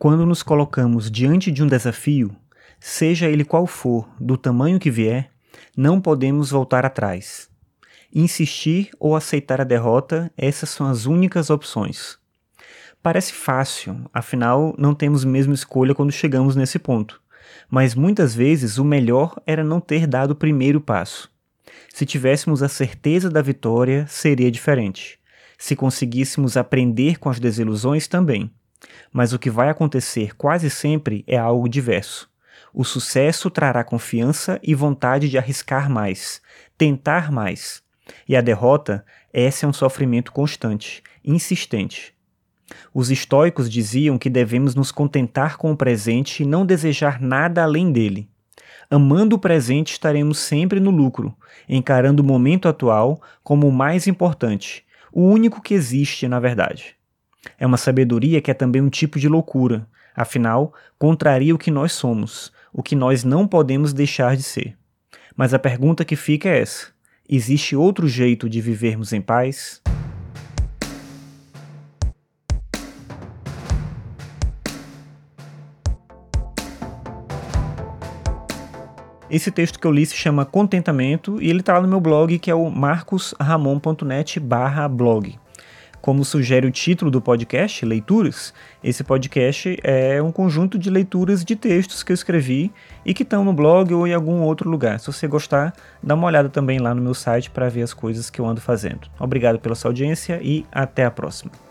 Quando nos colocamos diante de um desafio, seja ele qual for, do tamanho que vier, não podemos voltar atrás. Insistir ou aceitar a derrota, essas são as únicas opções. Parece fácil, afinal não temos mesmo escolha quando chegamos nesse ponto. Mas muitas vezes o melhor era não ter dado o primeiro passo. Se tivéssemos a certeza da vitória, seria diferente. Se conseguíssemos aprender com as desilusões, também. Mas o que vai acontecer quase sempre é algo diverso. O sucesso trará confiança e vontade de arriscar mais, tentar mais. E a derrota, essa é um sofrimento constante, insistente. Os estoicos diziam que devemos nos contentar com o presente e não desejar nada além dele. Amando o presente, estaremos sempre no lucro, encarando o momento atual como o mais importante, o único que existe, na verdade. É uma sabedoria que é também um tipo de loucura, afinal, contraria o que nós somos, o que nós não podemos deixar de ser. Mas a pergunta que fica é essa: Existe outro jeito de vivermos em paz? Esse texto que eu li se chama Contentamento e ele está no meu blog que é o marcosramon.net blog. Como sugere o título do podcast, Leituras, esse podcast é um conjunto de leituras de textos que eu escrevi e que estão no blog ou em algum outro lugar. Se você gostar, dá uma olhada também lá no meu site para ver as coisas que eu ando fazendo. Obrigado pela sua audiência e até a próxima.